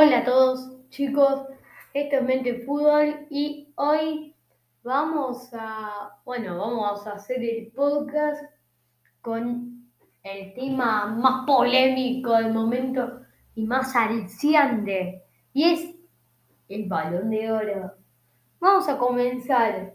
Hola a todos chicos, esto es Mente Fútbol y hoy vamos a, bueno, vamos a hacer el podcast con el tema más polémico del momento y más alciante y es el balón de oro. Vamos a comenzar.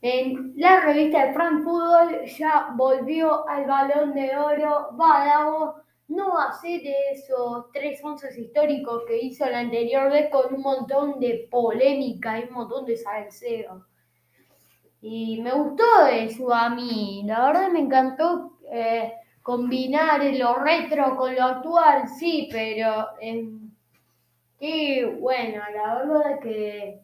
En la revista de Frank Fútbol ya volvió al balón de oro Badao no ser esos tres once históricos que hizo la anterior vez con un montón de polémica y un montón de salseo. Y me gustó eso a mí, la verdad me encantó eh, combinar lo retro con lo actual, sí, pero eh, bueno, la verdad que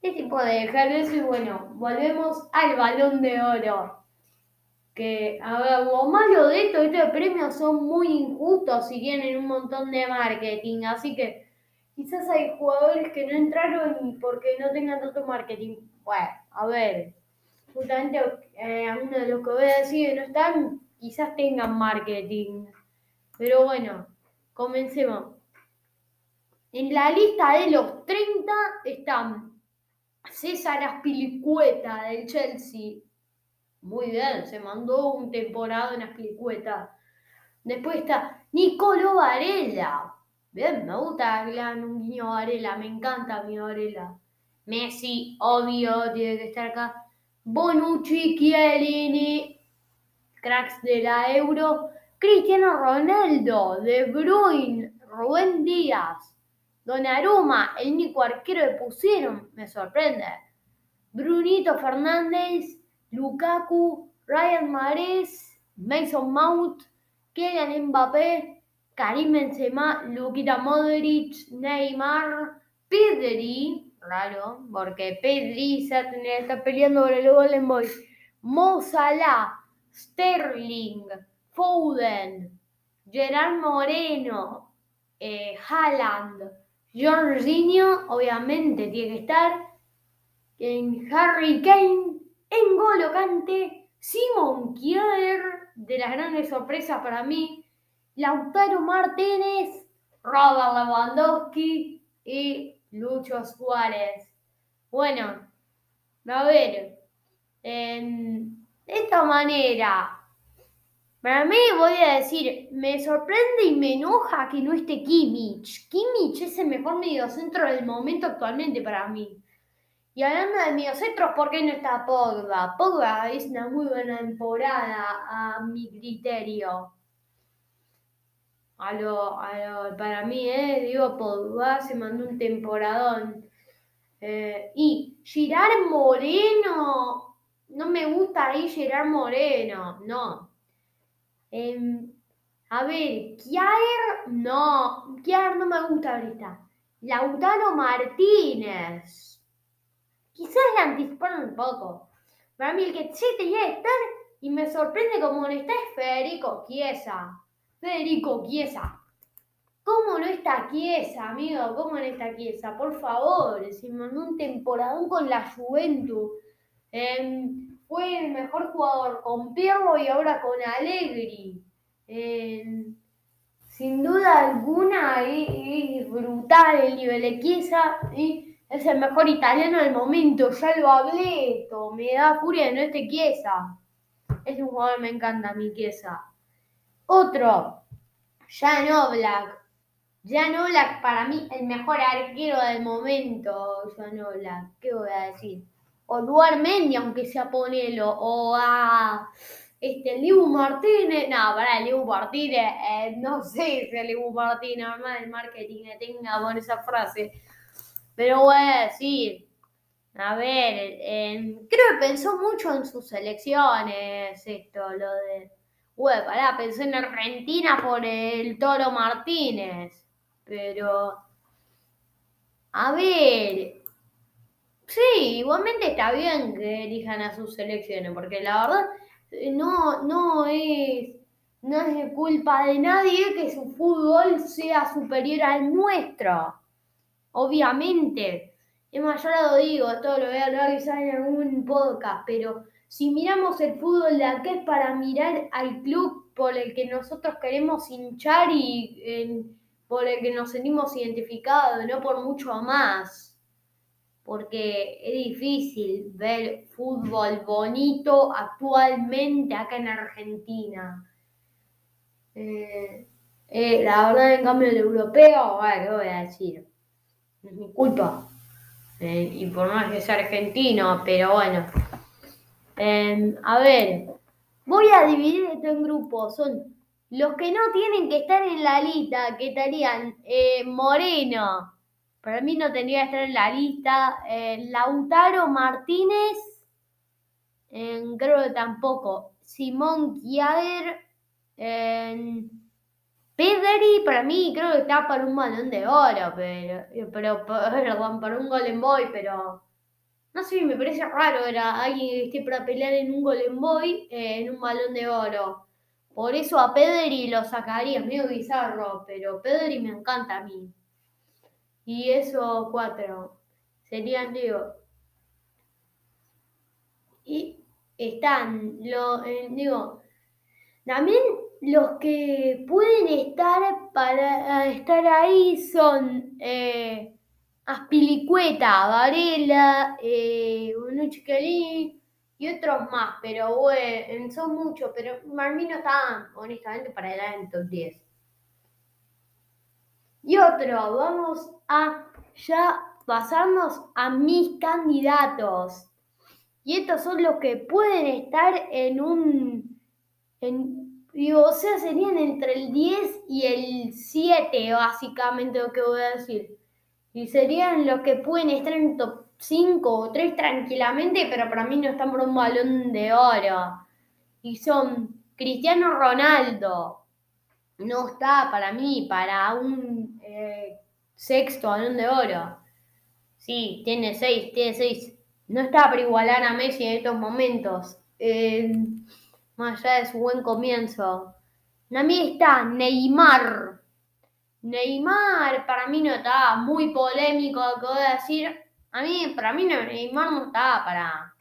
es tipo de dejar eso y bueno, volvemos al balón de oro que, a ver, lo malo de esto, estos premios son muy injustos y tienen un montón de marketing, así que quizás hay jugadores que no entraron porque no tengan tanto marketing. Bueno, a ver, justamente eh, algunos de los que voy a decir no están, quizás tengan marketing. Pero bueno, comencemos. En la lista de los 30 están César Aspilicueta del Chelsea, muy bien, se mandó un temporada en Asplicueta. Después está Nicolo Varela. Bien, me gusta un guiño Varela, me encanta mi Varela. Messi, obvio, tiene que estar acá. Bonucci, Chiellini, cracks de la Euro. Cristiano Ronaldo, De Bruyne, Rubén Díaz, Donnarumma, el único arquero que pusieron, me sorprende. Brunito Fernández, Lukaku, Ryan Mares, Mason Mount, Kylian Mbappé, Karim Benzema, Lukita Modric, Neymar, Pedri, raro, porque Pedri está peleando por el Golden Boy, Mo Salah, Sterling, Foden, Gerard Moreno, eh, Haaland, Jorginho, obviamente tiene que estar, en Harry Kane, Engolo Cante, Simon Kier, de las grandes sorpresas para mí, Lautaro Martínez, Robert Lewandowski y Lucho Suárez. Bueno, a ver, de esta manera, para mí voy a decir, me sorprende y me enoja que no esté Kimmich. Kimmich es el mejor mediocentro del momento actualmente para mí. Y hablando de mediocentros, ¿por qué no está Pogba? Pogba es una muy buena temporada a mi criterio. A lo, para mí, eh, digo, Pogba se mandó un temporadón. Eh, y Girard Moreno, no me gusta ahí Girard Moreno, no. Em, a ver, Kiaer, no, Kiaer no me gusta ahorita. Lautaro Martínez, quizás la anticiparon un poco. Para mí el que sí tenía que y me sorprende como no está es Federico Chiesa. Federico Chiesa. ¿Cómo no está Chiesa, amigo? ¿Cómo no está Chiesa? Por favor, se mandó un temporadón con la Juventud. Em, fue el mejor jugador con Pirlo y ahora con Allegri. Em, sin duda alguna es, brutal el nivel de Chiesa. Y es el mejor italiano del momento, ya lo hablé esto, me da furia no esté Chiesa. Es un jugador que me encanta, mi Chiesa. Otro, Jan Oblak. Jan Oblak para mí el mejor arquero del momento, Jan Oblak. ¿Qué voy a decir? O Duar Mendy, aunque sea ponelo, o a este Liu Martínez, no, para Liu Martínez, eh, no sé si Liu Martínez, normal el marketing que tenga por esa frase. Pero voy a decir, a ver, creo que pensó mucho en sus elecciones, esto, lo de... Uy, pará, pensó en Argentina por el Toro Martínez. Pero... A ver... Sí, igualmente está bien que elijan a sus selecciones, porque la verdad no, no es no es culpa de nadie que su fútbol sea superior al nuestro. Obviamente. Es más, yo lo digo, esto lo voy a hablar quizás en algún podcast, pero si miramos el fútbol de acá es para mirar al club por el que nosotros queremos hinchar y por el que nos sentimos identificados, no por mucho más. Porque es difícil ver fútbol bonito actualmente acá en Argentina. Eh, eh, la verdad, en cambio, el europeo, bueno, ¿qué voy a decir? No culpa. Eh, y por más que sea argentino, pero bueno. a ver, voy a dividir esto en grupos. Son los que no tienen que estar en la lista, que estarían eh, Moreno, para mí no tendría que estar en la lista, eh, Lautaro Martínez, creo que tampoco, Simón Kiager, Pedri, para mí creo que está para un balón de oro, pero, pero, perdón, para un Golden Boy, pero no sé, me parece raro era alguien que esté para pelear en un Golden Boy, eh, en un balón de oro. Por eso a Pedri lo sacaría, es medio bizarro, pero Pedri me encanta a mí. Y eso cuatro serían, digo. Y están, lo, eh, digo, también los que pueden estar para estar ahí son eh, Aspilicueta, Varela, eh, y otros más, pero bueno, son muchos, pero Marmí no está honestamente para el en top 10. Y otro, vamos a ya pasarnos a mis candidatos. Y estos son los que pueden estar en un, digo, o sea, serían entre el 10 y el 7, básicamente lo que voy a decir. Y serían los que pueden estar en top 5 o 3 tranquilamente, pero para mí no están por un balón de oro. Y son Cristiano Ronaldo, no está para mí para un eh, sexto balón de oro. Sí, tiene 6, tiene 6. No está para igualar a Messi en estos momentos. Eh, más allá de su buen comienzo. A mí está Neymar. Neymar para mí no está muy polémico, lo que voy a decir a mí, para mí Neymar no estaba para...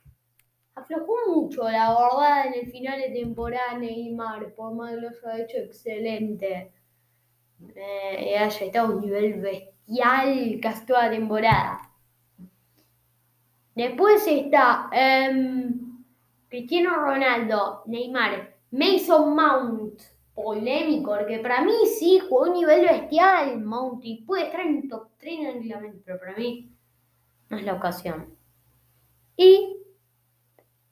Aflojó mucho, la verdad, en el final de temporada Neymar, por más que lo haya hecho excelente. Eh, haya estado a un nivel bestial casi toda la temporada. Después está em, Cristiano Ronaldo, Neymar, Mason Mount, polémico, porque para mí sí jugó un nivel bestial Mount y puede estar en top 3 tranquilamente, pero para mí no es la ocasión. Y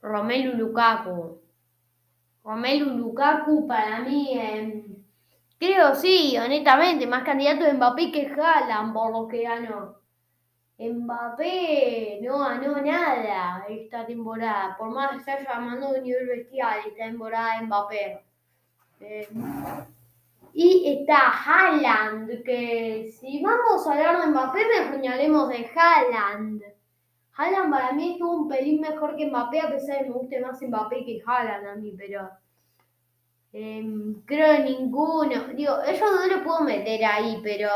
Romelu Lukaku. Romelu Lukaku para mí, eh, creo sí, honestamente, más candidato de Mbappé que Haaland por lo que ganó. Mbappé no ganó nada esta temporada, por más que haya llamando un nivel bestial esta temporada de Mbappé. Eh, y está Haaland, que si vamos a hablar de Mbappé, me señalemos de Haaland. Haaland para mí estuvo un pelín mejor que Mbappé, a pesar de que me guste más Mbappé que Haaland a mí, pero em, creo ninguno. Digo, ellos no lo puedo meter ahí, pero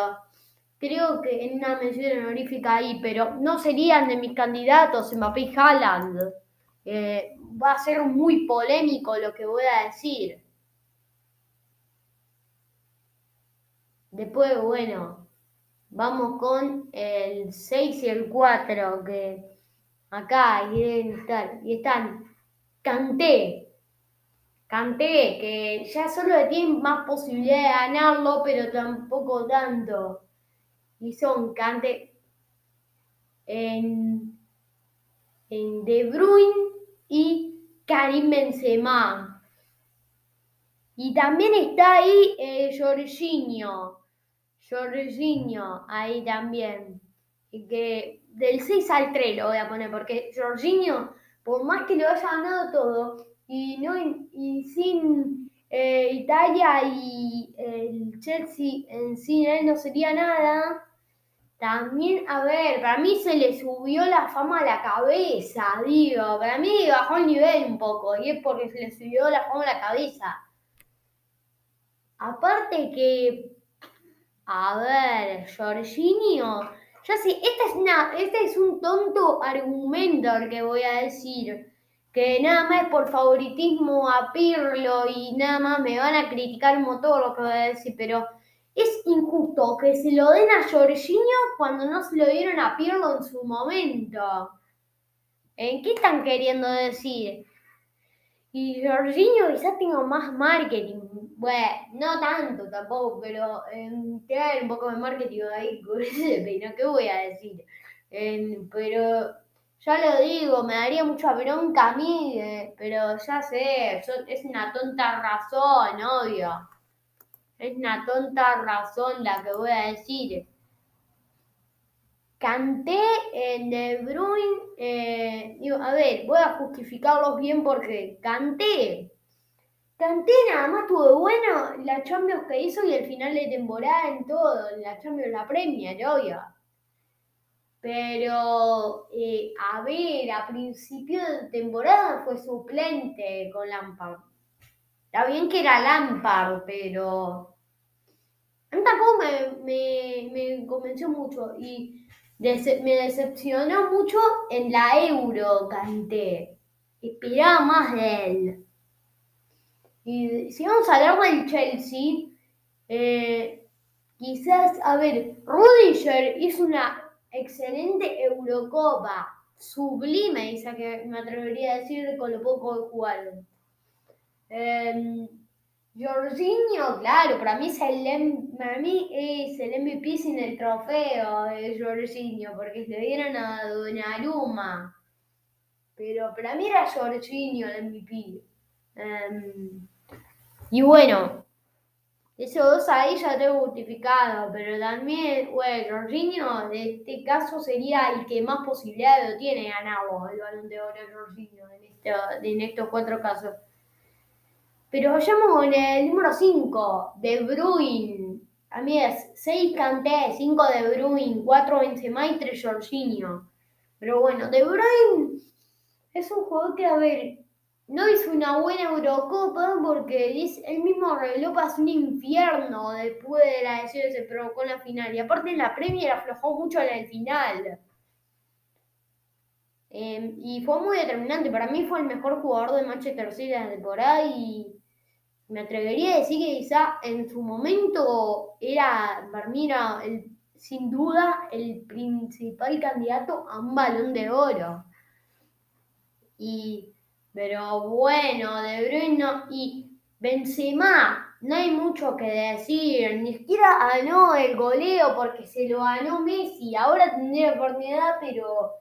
creo que en una mención honorífica ahí, pero no serían de mis candidatos Mbappé y Haaland. Eh, va a ser muy polémico lo que voy a decir. Después, bueno, vamos con el 6 y el 4, que acá deben estar. Y están Canté. Canté, que ya solo tienen más posibilidad de ganarlo, pero tampoco tanto. Y son Canté en, en De Bruyne y Karim Benzema. Y también está ahí eh, Jorginho. Jorginho, ahí también. Que del 6 al 3 lo voy a poner, porque Jorginho, por más que lo haya ganado todo, y, no, y sin eh, Italia y el Chelsea en sí él no sería nada. También, a ver, para mí se le subió la fama a la cabeza, digo. Para mí bajó el nivel un poco, y es porque se le subió la fama a la cabeza. Aparte que a ver, Jorginho. Ya sé, este es, una, este es un tonto argumento que voy a decir. Que nada más por favoritismo a Pirlo y nada más me van a criticar un todo lo que voy a decir. Pero es injusto que se lo den a Jorginho cuando no se lo dieron a Pirlo en su momento. ¿En qué están queriendo decir? Y Jorginho quizás tenga más marketing. Bueno, no tanto tampoco, pero eh, un poco de marketing ahí con ese peino. ¿Qué voy a decir? pero ya lo digo, me daría mucha bronca a mí, eh, pero ya sé, es una tonta razón, obvio. Es una tonta razón la que voy a decir. Canté en De Bruyne, eh, a ver, voy a justificarlos bien porque canté. Canté nada más tuvo bueno la Champions que hizo y el final de temporada en todo, la Champions, la Premier, obvio. Pero, eh, a ver, a principio de temporada fue suplente con Lampard. Está bien que era Lampard, pero a mí tampoco me, convenció mucho y me decepcionó mucho en la Euro, canté. Esperaba más de él. Y si vamos a hablar del Chelsea, eh, quizás, a ver, Rudiger hizo una excelente Eurocopa, sublime, dice que me atrevería a decir con lo poco que jugaron. Eh, Jorginho, claro, para mí, es el, para mí es el MVP sin el trofeo de Jorginho, porque le dieron a Donnarumma. Pero para mí era Jorginho el MVP. Em, y bueno, esos dos ahí ya tengo justificado, pero también, bueno, Jorginho en este caso sería el que más posibilidades tiene ganado el balón de oro Jorginho en, en estos cuatro casos. Pero vayamos con el número 5, De Bruyne. A mí es 6 Canté, 5 De Bruyne, 4 Benzema y 3 Jorginho. Pero bueno, De Bruyne es un jugador que, a ver, no hizo una buena Eurocopa porque él mismo reveló pasó un infierno después de la decisión se provocó en la final. Y aparte en la Premier aflojó mucho en el final. Em, y fue muy determinante. Para mí fue el mejor jugador de Manchester City de la temporada y me atrevería a decir que quizá en su momento era Barmina el, sin duda el principal candidato a un balón de oro. Y, pero bueno, De Bruyne y Benzema, no hay mucho que decir, ni siquiera ganó el goleo porque se lo ganó Messi, ahora tendría oportunidad, pero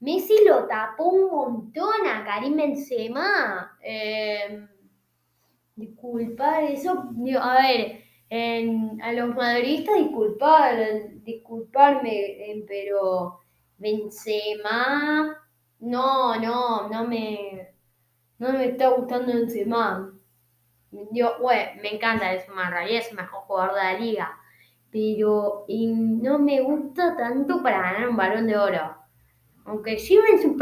Messi lo tapó un montón a Karim Benzema. Eh, disculpar eso, a ver, a los madridistas disculpar, disculparme, pero Benzema, no, no, no me, no me está gustando Benzema. Yo, bueno, me encanta Benzema, en es el mejor jugador de la liga, pero no me gusta tanto para ganar un balón de oro. Aunque lleve en su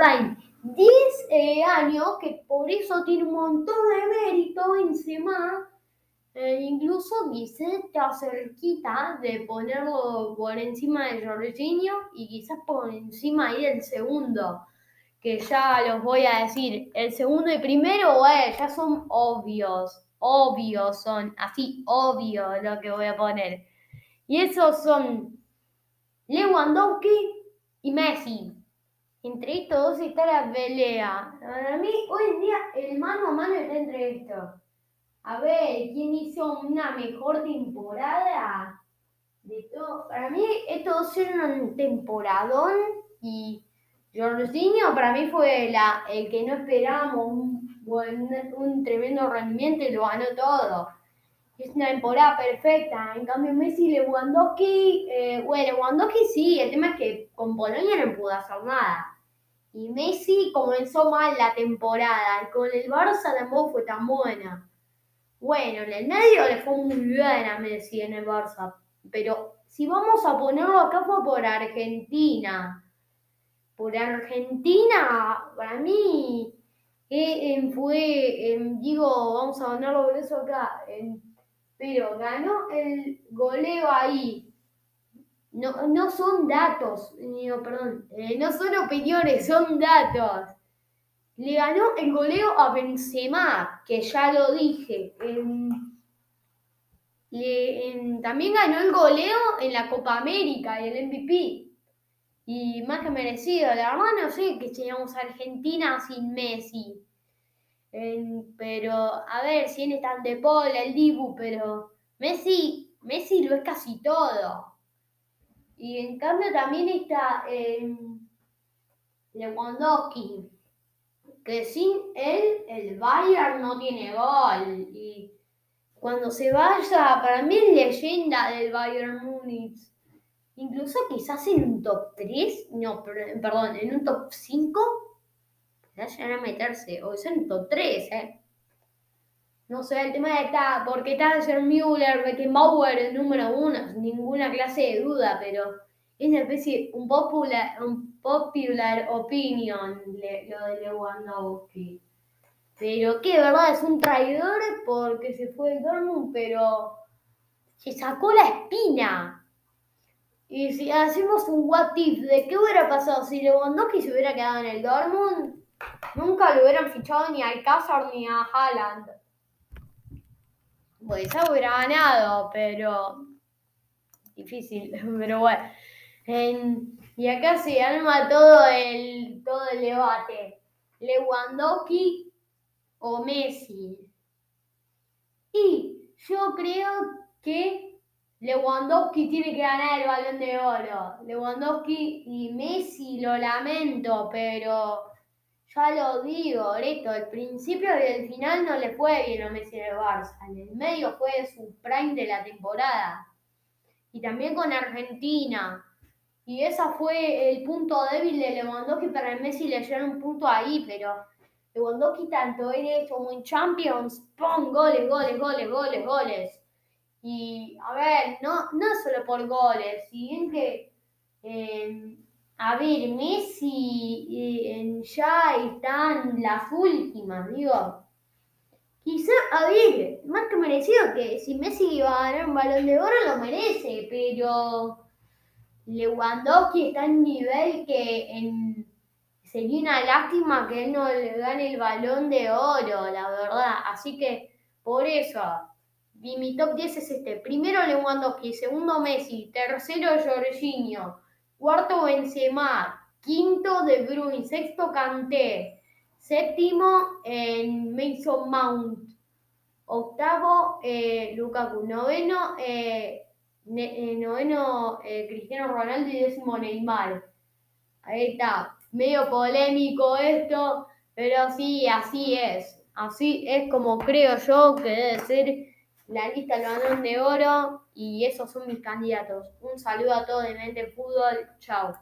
10 eh, años, que por eso tiene un montón de mérito encima. Eh, incluso quizás está cerquita de ponerlo por encima de Jorginho y quizás por encima ahí del segundo, que ya los voy a decir. El segundo y primero, ya son obvios, obvios son, así obvio lo que voy a poner. Y esos son Lewandowski y Messi. Entre estos dos está la pelea. Para mí, hoy en día, el mano a mano está entre estos. A ver, ¿quién hizo una mejor temporada? De todo. Para mí, estos dos hicieron un temporadón y Jorginho para mí fue la, el que no esperábamos un, un, tremendo rendimiento y lo ganó todo. Es una temporada perfecta. En cambio, Messi y Lewandowski, eh, bueno, Lewandowski sí, el tema es que con Polonia no pudo hacer nada. Y Messi comenzó mal la temporada. Con el Barça tampoco fue tan buena. Bueno, en el medio le fue muy bien a Messi en el Barça. Pero si vamos a ponerlo acá fue por Argentina. Por Argentina, para mí, fue, digo, vamos a ponerlo por eso acá. pero ganó el goleo ahí no, no son datos, no, perdón, eh, no son opiniones, son datos. Le ganó el goleo a Benzema, que ya lo dije. y también ganó el goleo en la Copa América y el MVP. Y más que merecido, la verdad no sé que seríamos Argentina sin Messi. pero, a ver, si viene tan de Paul, el Dibu, pero Messi, Messi lo es casi todo. Y en cambio también está eh, Lewandowski, que sin él el Bayern no tiene gol. Y cuando se vaya, para mí es leyenda del Bayern Múnich. Incluso quizás en un top 3, no, perdón, en un top 5, quizás llegar a meterse, o es en un top 3, ¿eh? No sé, el tema de está, porque está ser Müller, Beckenbauer número uno, ninguna clase de duda, pero es una especie, un popular, un popular opinion lo de Lewandowski. Pero que verdad es un traidor porque se fue del Dortmund, pero se sacó la espina. Y si hacemos un what if de qué hubiera pasado si Lewandowski se hubiera quedado en el Dortmund, nunca lo hubieran fichado ni a Alcázar ni a Haaland. Pues ya hubiera ganado, pero difícil, pero bueno. y acá se arma todo el, todo el debate. Lewandowski o Messi. Y yo creo que Lewandowski tiene que ganar el balón de oro. Lewandowski y Messi, lo lamento, pero ya lo digo, Breto, el principio y el final no le fue bien a Messi en Barça. En el medio fue su prime de la temporada. Y también con Argentina. Y ese fue el punto débil de Lewandowski, para el Messi le dieron un punto ahí, pero Lewandowski tanto en como en Champions, ¡pum! Goles, goles, goles, goles, goles. Y a ver, no, no solo por goles, si bien que, eh, a ver, Messi eh, ya están las últimas, digo. Quizá, a ver, más que merecido que si Messi iba a ganar un balón de oro, lo merece, pero Lewandowski está en nivel que sería una lástima que él no le gane el balón de oro, la verdad. Así que por eso, mi top 10 es este. Primero Lewandowski, segundo Messi, tercero Jorginho, cuarto Benzema, quinto De Bruyne, sexto Kanté, séptimo en Mason Mount, octavo eh, Lukaku, noveno, eh, eh, noveno eh, Cristiano Ronaldo y décimo Neymar. Ahí está medio polémico esto, pero sí, así es. Así es como creo yo que debe ser la lista del balón de oro y esos son mis candidatos. Un saludo a todos de Mente Fútbol. Chao.